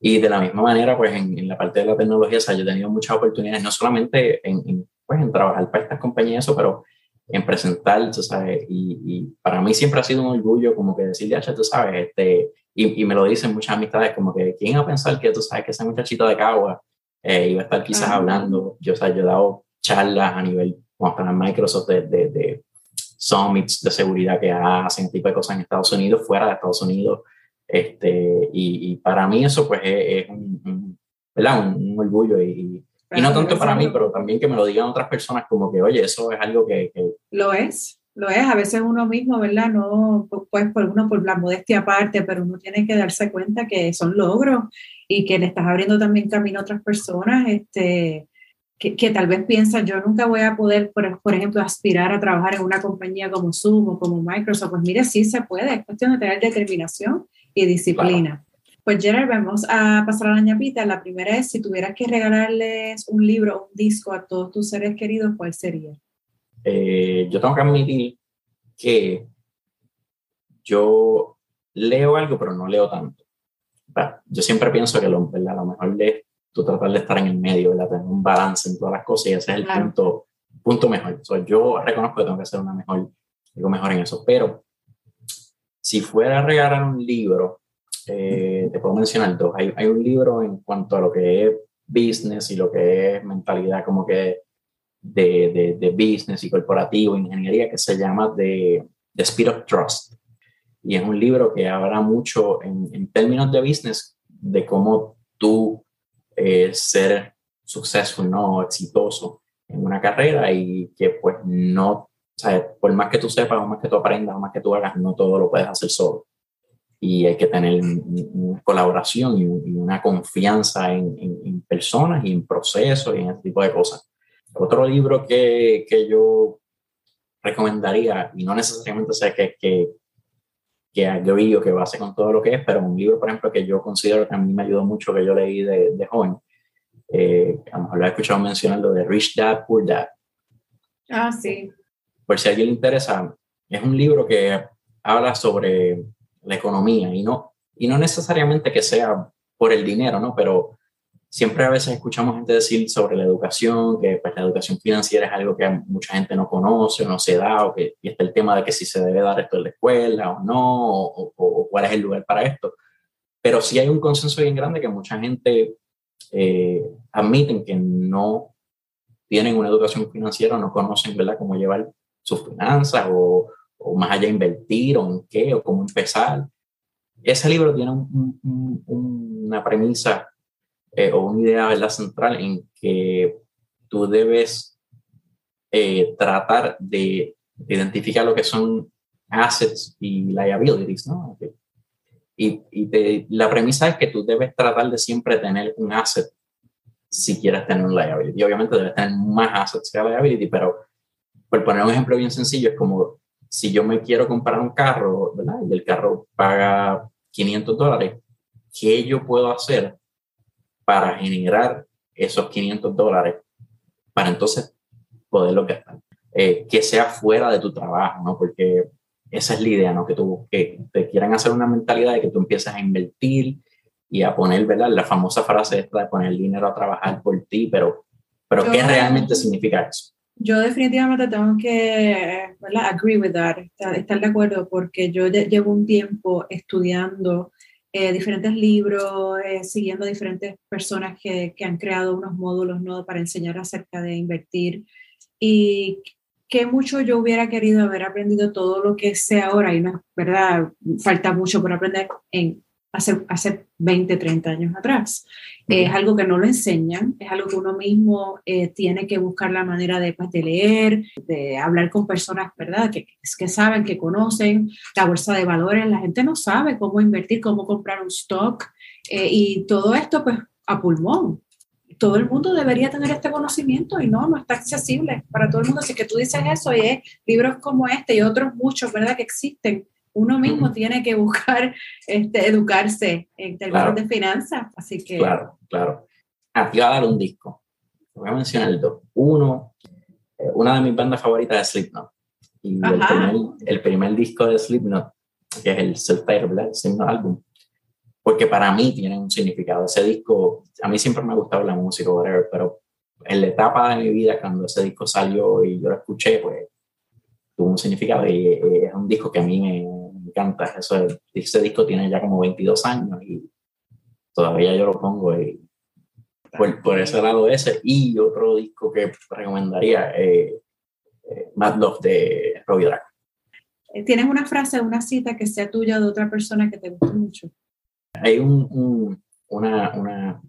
Y de la misma manera, pues en, la parte de la tecnología, o sea, yo he tenido muchas oportunidades, no solamente en, pues, en trabajar para estas compañías, eso, pero en presentar, tú sabes, y, y, para mí siempre ha sido un orgullo como que decirle, a tú sabes, este, y, y, me lo dicen muchas amistades, como que, ¿quién va a pensar que tú sabes que esa muchachita de Cagua eh, iba a estar quizás hablando? Yo, o sea, yo he dado charlas a nivel, como para Microsoft, de, de, de summits de seguridad que hacen, tipo de cosas en Estados Unidos, fuera de Estados Unidos, este, y, y para mí eso pues es, un, ¿verdad? Un, orgullo y, y no tanto para mí, pero también que me lo digan otras personas como que, oye, eso es algo que... que lo es, lo es. A veces uno mismo, ¿verdad? No, pues por uno, por la modestia aparte, pero uno tiene que darse cuenta que son logros y que le estás abriendo también camino a otras personas, este, que, que tal vez piensan, yo nunca voy a poder, por, por, ejemplo, aspirar a trabajar en una compañía como Zoom o como Microsoft. Pues mire, sí se puede, es cuestión de tener determinación y disciplina. Pues Gerard, vamos a pasar a la ñapita. La primera es, si tuvieras que regalarles un libro o un disco a todos tus seres queridos, ¿cuál sería? Eh, yo tengo que admitir que yo leo algo, pero no leo tanto. Yo siempre pienso que lo, lo mejor es tú tratar de estar en el medio, ¿verdad? tener un balance en todas las cosas y ese es el punto, punto mejor. yo reconozco que tengo que hacer una mejor, algo mejor en eso, pero si fuera a regalar un libro, eh, te puedo mencionar dos. Hay, hay, un libro en cuanto a lo que es business y lo que es mentalidad como que de, de, de business y corporativo, ingeniería, que se llama The, The Speed of Trust. Y es un libro que habla mucho en, en términos de business de cómo tú eh, ser successful, ¿no? exitoso en una carrera y que pues no por más que tú sepas, o más que tú aprendas, o más que tú hagas, no todo lo puedes hacer solo. Y hay que tener una colaboración y, una confianza en, en, personas y en procesos y en ese tipo de cosas. Otro libro que, que yo recomendaría, y no necesariamente sé que, que agree o que base con todo lo que es, pero un libro, por ejemplo, que yo considero que a mí me ayudó mucho, que yo leí de, de joven, eh, a lo mejor lo he escuchado mencionar, lo de Rich Dad, Poor Dad. Ah, sí por si a alguien le interesa, es un libro que habla sobre la economía y no, y no necesariamente que sea por el dinero, ¿no? Pero siempre a veces escuchamos gente decir sobre la educación, que pues, la educación financiera es algo que mucha gente no conoce o no se da, o que y está el tema de que si se debe dar esto en la escuela o no, o, cuál es el lugar para esto. Pero sí hay un consenso bien grande que mucha gente eh, admiten que no tienen una educación financiera, no conocen, ¿verdad?, cómo llevar sus finanzas o, o, más allá invertir o en qué o cómo empezar. Ese libro tiene una premisa eh, o una idea ¿verdad? central en que tú debes eh, tratar de, identificar lo que son assets y liabilities, ¿no? Y, y la premisa es que tú debes tratar de siempre tener un asset si quieres tener un liability. Y obviamente debes tener más assets que liability, pero por poner un ejemplo bien sencillo, es como si yo me quiero comprar un carro, ¿verdad? Y el carro paga 500 dólares, ¿qué yo puedo hacer para generar esos 500 dólares para entonces poderlo gastar? Eh, que sea fuera de tu trabajo, ¿no? Porque esa es la idea, ¿no? Que, tú, que te quieran hacer una mentalidad de que tú empieces a invertir y a poner, ¿verdad? La famosa frase esta de poner dinero a trabajar por ti, pero, pero ¿qué realmente significa eso? Yo definitivamente tengo que, ¿verdad? Agree with that, estar, de acuerdo, porque yo llevo un tiempo estudiando eh, diferentes libros, eh, siguiendo diferentes personas que, que, han creado unos módulos ¿no? para enseñar acerca de invertir y que mucho yo hubiera querido haber aprendido todo lo que sé ahora y no, ¿verdad? Falta mucho por aprender en hace, hace 20, 30 años atrás. es algo que no lo enseñan, es algo que uno mismo eh, tiene que buscar la manera de, pues, de, leer, de hablar con personas, ¿verdad? Que, que saben, que conocen la bolsa de valores. La gente no sabe cómo invertir, cómo comprar un stock eh, y todo esto, pues, a pulmón. Todo el mundo debería tener este conocimiento y no, no está accesible para todo el mundo. Así que tú dices eso y es libros como este y otros muchos, ¿verdad? Que existen uno mismo tiene que buscar este, educarse en términos de finanzas. Así que. Claro, claro. A ti va a dar un disco. Voy a mencionar dos. Uno, eh, una de mis bandas favoritas es Slipknot. Y el primer, el primer, disco de Slipknot, que es el self-titled, Slipknot álbum, porque para mí tiene un significado. Ese disco, a mí siempre me ha gustado la música, whatever, pero en la etapa de mi vida, cuando ese disco salió y yo lo escuché, pues tuvo un significado y, es un disco que a mí me, encanta. Eso, ese disco tiene ya como 22 años y todavía yo lo pongo y por, por ese lado ese. Y otro disco que recomendaría, eh, eh, Mad Love de Robbie Draco. Eh, ¿Tienes una frase, una cita que sea tuya de otra persona que te guste mucho? Hay un, una, una,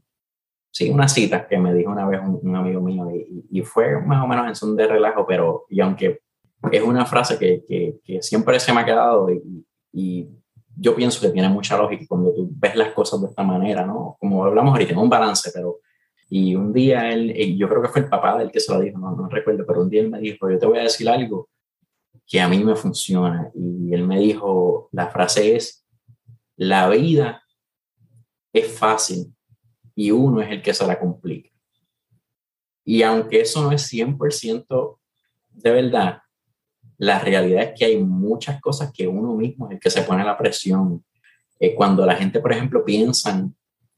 sí, una cita que me dijo una vez un, amigo mío y, y, fue más o menos en son de relajo, pero y aunque es una frase que, que, que siempre se me ha quedado y, y, yo pienso que tiene mucha lógica cuando tú ves las cosas de esta manera, ¿no? Como hablamos ahorita, un balance, pero... Y un día él, yo creo que fue el papá del que se lo dijo, no, no recuerdo, pero un día él me dijo, yo te voy a decir algo que a mí me funciona. Y él me dijo, la frase es, la vida es fácil y uno es el que se la complica. Y aunque eso no es 100% de verdad, la realidad es que hay muchas cosas que uno mismo es el que se pone la presión. Eh, cuando la gente, por ejemplo, piensan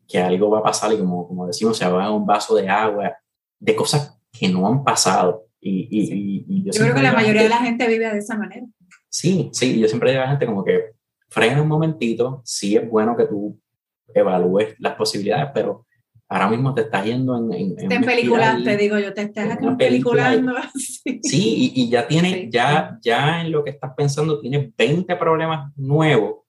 que algo va a pasar y como, como decimos, se va a un vaso de agua, de cosas que no han pasado. Y, yo, creo que la mayoría de la gente vive de esa manera. Sí, sí, yo siempre digo a la gente como que frena un momentito, sí es bueno que tú evalúes las posibilidades, pero ahora mismo te estás yendo en... en, en te digo yo, te estás peliculando. *laughs* Sí, sí y, ya tienes, ya, ya en lo que estás pensando, tienes 20 problemas nuevos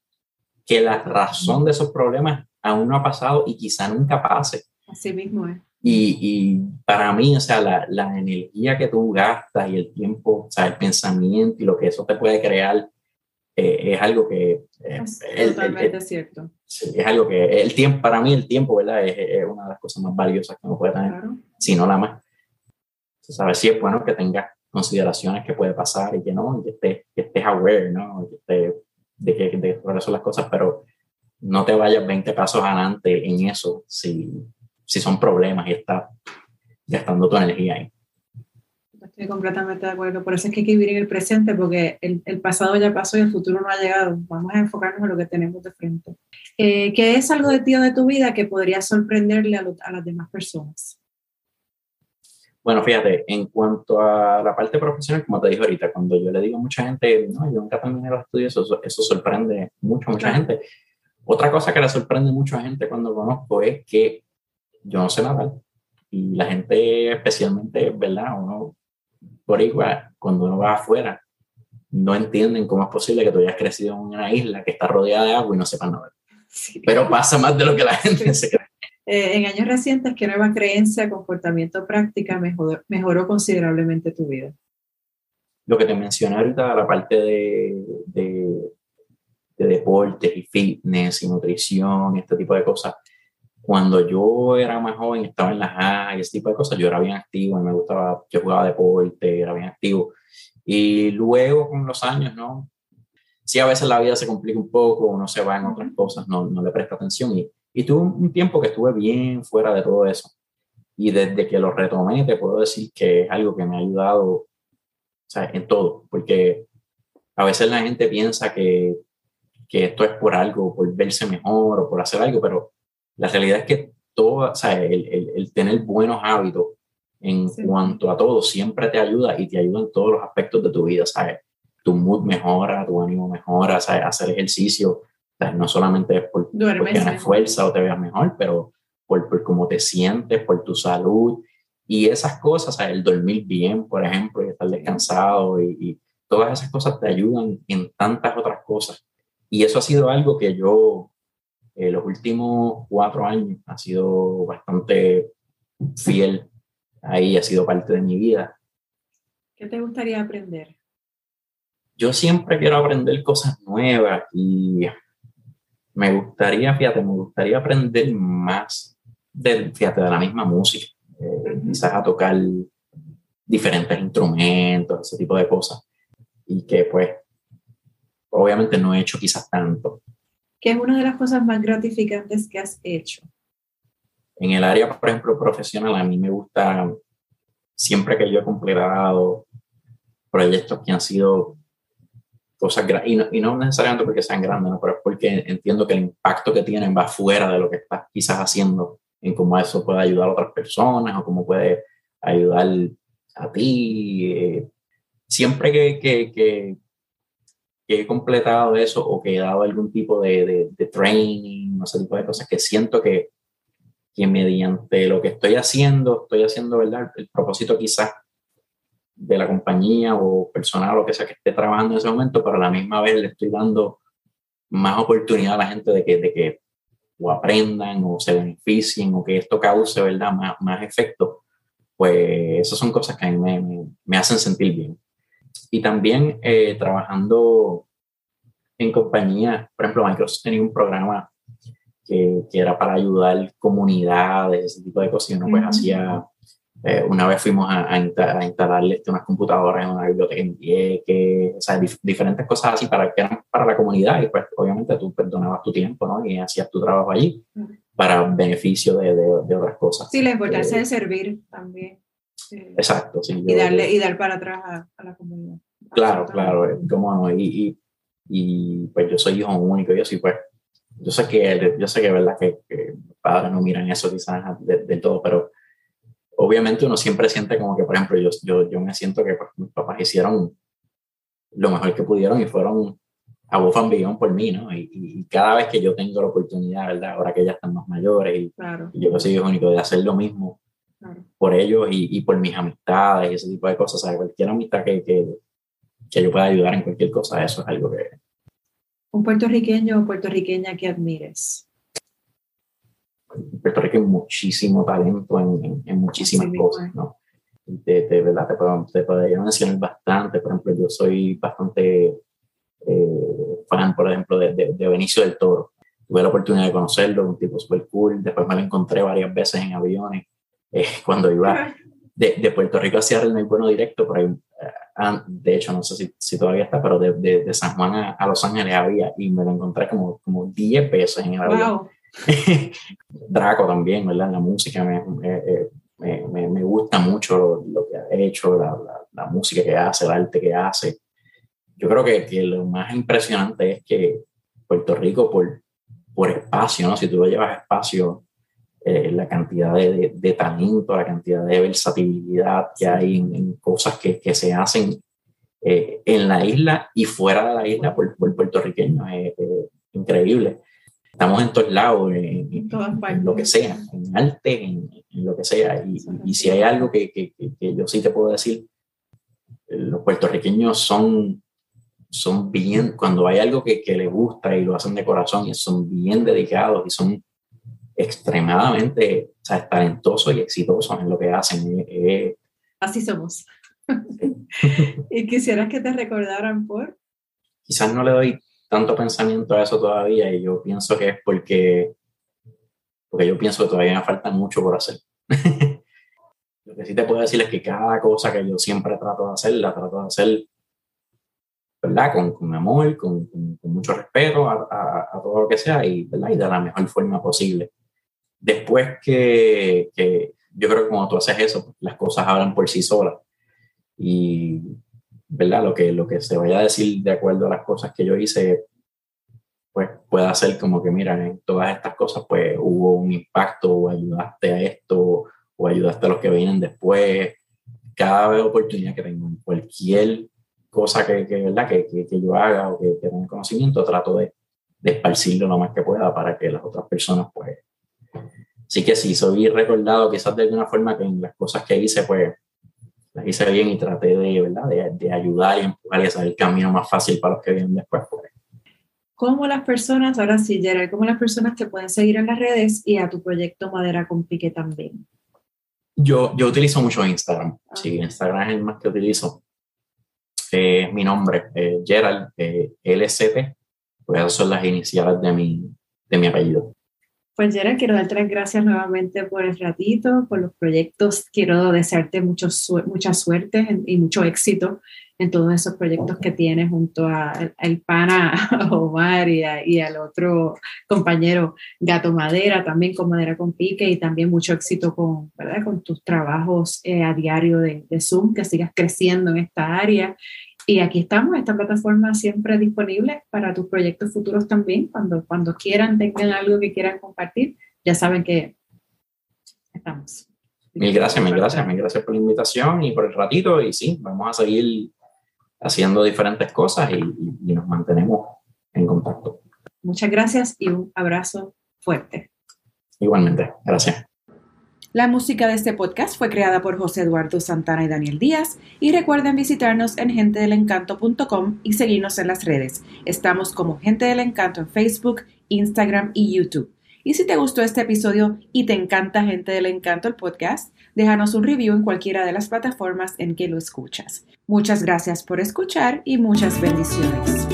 que la razón de esos problemas aún no ha pasado y quizá nunca pase. Así mismo es. Y, y, para mí, o sea, la, la, energía que tú gastas y el tiempo, o sea, el pensamiento y lo que eso te puede crear, eh, es algo que... Eh, es totalmente cierto. Es algo que el tiempo, para mí el tiempo, ¿verdad? Es, es, una de las cosas más valiosas que uno puede tener, si no la más. Sabes si es bueno que tengas consideraciones que puede pasar y que no, y que estés, que estés aware, ¿no? Que estés, de que de cuáles son las cosas, pero no te vayas 20 pasos adelante en eso si si son problemas y está gastando tu energía ahí. Estoy completamente de acuerdo. Por eso es que hay que vivir en el presente, porque el, el, pasado ya pasó y el futuro no ha llegado. Vamos a enfocarnos en lo que tenemos de frente. Eh, ¿Qué es algo de ti o de tu vida que podría sorprenderle a, a, las demás personas? Bueno, fíjate, en cuanto a la parte profesional, como te dije ahorita, cuando yo le digo a mucha gente, no, yo nunca terminé los estudios, eso, eso sorprende mucho, mucha gente. Otra cosa que le sorprende mucho a gente cuando conozco es que yo no sé nadar. Y la gente, especialmente, ¿verdad? Uno, por igual, cuando uno va afuera, no entienden cómo es posible que tú hayas crecido en una isla que está rodeada de agua y no sepan nadar. Pero pasa más de lo que la gente se cree. Eh, en años recientes, ¿qué nueva creencia, comportamiento, práctica mejoró, mejoró considerablemente tu vida? Lo que te mencioné ahorita, la parte de, de, de deportes y fitness y nutrición, este tipo de cosas, cuando yo era más joven, estaba en las A y ese tipo de cosas, yo era bien activo, me gustaba, yo jugaba deporte, era bien activo. Y luego con los años, ¿no? Sí, a veces la vida se complica un poco, uno se va en otras cosas, no, no le presta atención. Y, y tuve un tiempo que estuve bien fuera de todo eso. Y desde que lo retomé, te puedo decir que es algo que me ha ayudado o sea, en todo, porque a veces la gente piensa que, que esto es por algo, por verse mejor o por hacer algo, pero la realidad es que todo, o sea, el, el, el, tener buenos hábitos en cuanto a todo siempre te ayuda y te ayuda en todos los aspectos de tu vida, ¿sabes? Tu mood mejora, tu ánimo mejora, ¿sabes? Hacer ejercicio, ¿sabes? no solamente es por, porque tienes fuerza o te veas mejor, pero por, por cómo te sientes, por tu salud y esas cosas, ¿sabes? El dormir bien, por ejemplo, y estar descansado y, y todas esas cosas te ayudan en tantas otras cosas. Y eso ha sido algo que yo eh, los últimos cuatro años ha sido bastante fiel ahí, ha sido parte de mi vida. ¿Qué te gustaría aprender? Yo siempre quiero aprender cosas nuevas y me gustaría, fíjate, me gustaría aprender más de, fíjate, de la misma música, eh, quizás a tocar diferentes instrumentos, ese tipo de cosas. Y que pues, obviamente no he hecho quizás tanto, ¿Qué es una de las cosas más gratificantes que has hecho? En el área, por ejemplo, profesional, a mí me gusta, siempre que yo he completado proyectos que han sido cosas grandes, y no, necesariamente porque sean grandes, ¿no? pero es porque entiendo que el impacto que tienen va fuera de lo que estás quizás haciendo, en cómo eso puede ayudar a otras personas o cómo puede ayudar a ti. Eh, siempre que, que, que, he completado eso o que he dado algún tipo de, de, de training, ese tipo de cosas, que siento que, que mediante lo que estoy haciendo, estoy haciendo, ¿verdad? El propósito quizás de la compañía o personal o lo que sea que esté trabajando en ese momento, pero a la misma vez le estoy dando más oportunidad a la gente de que, de que o aprendan o se beneficien o que esto cause, ¿verdad? Más, más efecto, pues esas son cosas que a mí me, me, hacen sentir bien. Y también eh, trabajando en compañía, por ejemplo, Microsoft tenía un programa que, que, era para ayudar comunidades, ese tipo de cosas, y uno pues hacía eh, una vez fuimos a, a, instalarle este, unas computadoras en una biblioteca en Vieques, o sea, diferentes cosas así para que eran para la comunidad y pues obviamente tú perdonabas tu tiempo, ¿no? Y hacías tu trabajo allí para beneficio de, de, otras cosas. Sí, la importancia eh, de servir también. Exacto, sí. Y, darle, y dar para atrás a, la comunidad. Claro, claro, como no, y, y, y, pues yo soy hijo único, yo sí, pues, yo sé que, yo sé que verdad que, que padres no miran eso quizás del todo, pero obviamente uno siempre siente como que, por ejemplo, yo, yo, yo me siento que pues, mis papás hicieron lo mejor que pudieron y fueron a bufan billón por mí, ¿no? Y, y, cada vez que yo tengo la oportunidad, ¿verdad? Ahora que ya están más mayores y, yo que soy único de hacer lo mismo por ellos y, y, por mis amistades y ese tipo de cosas, ¿sabes? Cualquier amistad que, que, que yo pueda ayudar en cualquier cosa, eso es algo que... Un puertorriqueño o puertorriqueña que admires. En Puerto Rico hay muchísimo talento en, en, muchísimas cosas, ¿no? De, de, verdad, te, puedo, te podría mencionar bastante. Por ejemplo, yo soy bastante eh, fan, por ejemplo, de, de, Benicio del Toro. Tuve la oportunidad de conocerlo, un tipo súper cool. Después me lo encontré varias veces en aviones. Eh, *laughs* cuando iba *laughs* de, de, Puerto Rico hacia el no bueno directo, por ahí, eh, de hecho, no sé si, si todavía está, pero de, de San Juan a, a, Los Ángeles había y me lo encontré como, como 10 veces en el avión. *laughs* Draco también, ¿verdad? La música me, me, me, gusta mucho lo, que ha hecho, la, la, música que hace, el arte que hace. Yo creo que, que, lo más impresionante es que Puerto Rico, por, por espacio, ¿no? Si tú lo llevas espacio, eh, la cantidad de, de, talento, la cantidad de versatilidad que hay en, cosas que, que, se hacen eh, en la isla y fuera de la isla por, por puertorriqueños es increíble. Estamos en todos lados, en, lo que sea, en arte, en, lo que sea. Y, y, si hay algo que, que, que, yo sí te puedo decir, los puertorriqueños son, son bien, cuando hay algo que, que les gusta y lo hacen de corazón, y son bien dedicados y son extremadamente o sea, talentosos y exitosos en lo que hacen. Eh. Así somos. *laughs* ¿Y quisieras que te recordaran por? Quizás no le doy tanto pensamiento a eso todavía y yo pienso que es porque, porque yo pienso que todavía me falta mucho por hacer. *laughs* lo que sí te puedo decir es que cada cosa que yo siempre trato de hacer, la trato de hacer ¿verdad? Con, con amor, con, con, mucho respeto a, a, todo lo que sea y, ¿verdad? y de la mejor forma posible. Después que, yo creo que cuando tú haces eso, pues, las cosas hablan por sí solas. Y ¿verdad? Lo que, lo que se vaya a decir de acuerdo a las cosas que yo hice, pues pueda ser como que, mira, en todas estas cosas, pues hubo un impacto, o ayudaste a esto, o ayudaste a los que vienen después. Cada oportunidad que tengo en cualquier cosa que, que ¿verdad? Que, que, yo haga o que, tenga conocimiento, trato de, de esparcirlo lo más que pueda para que las otras personas, pues, sí que sí, soy recordado quizás de alguna forma que en las cosas que hice, pues, la hice bien y traté de, ¿verdad? de, de ayudar y empujar y hacer el camino más fácil para los que vienen después. Pues. ¿Cómo las personas, ahora sí, Gerald, cómo las personas te pueden seguir en las redes y a tu proyecto Madera con Pique también? Yo, yo utilizo mucho Instagram. Ah. Sí, Instagram es el más que utilizo. Eh, mi nombre, eh, Gerald, eh, LST, pues esas son las iniciales de mi, de mi apellido. Pues Gerard, quiero darte las gracias nuevamente por el ratito, por los proyectos. Quiero desearte mucho mucha suerte y mucho éxito en todos esos proyectos que tienes junto al pana *laughs* Omar y, y, al otro compañero Gato Madera, también con Madera con Pique y también mucho éxito con, ¿verdad? con tus trabajos eh, a diario de, de Zoom, que sigas creciendo en esta área y aquí estamos, esta plataforma siempre disponible para tus proyectos futuros también. Cuando, cuando quieran, tengan algo que quieran compartir, ya saben que estamos. Mil gracias, mil gracias, mil gracias por la invitación y por el ratito. Y sí, vamos a seguir haciendo diferentes cosas y, y nos mantenemos en contacto. Muchas gracias y un abrazo fuerte. Igualmente, gracias. La música de este podcast fue creada por José Eduardo Santana y Daniel Díaz y recuerden visitarnos en gentedelencanto.com y seguirnos en las redes. Estamos como Gente del Encanto en Facebook, Instagram y YouTube. Y si te gustó este episodio y te encanta Gente del Encanto el podcast, déjanos un review en cualquiera de las plataformas en que lo escuchas. Muchas gracias por escuchar y muchas bendiciones.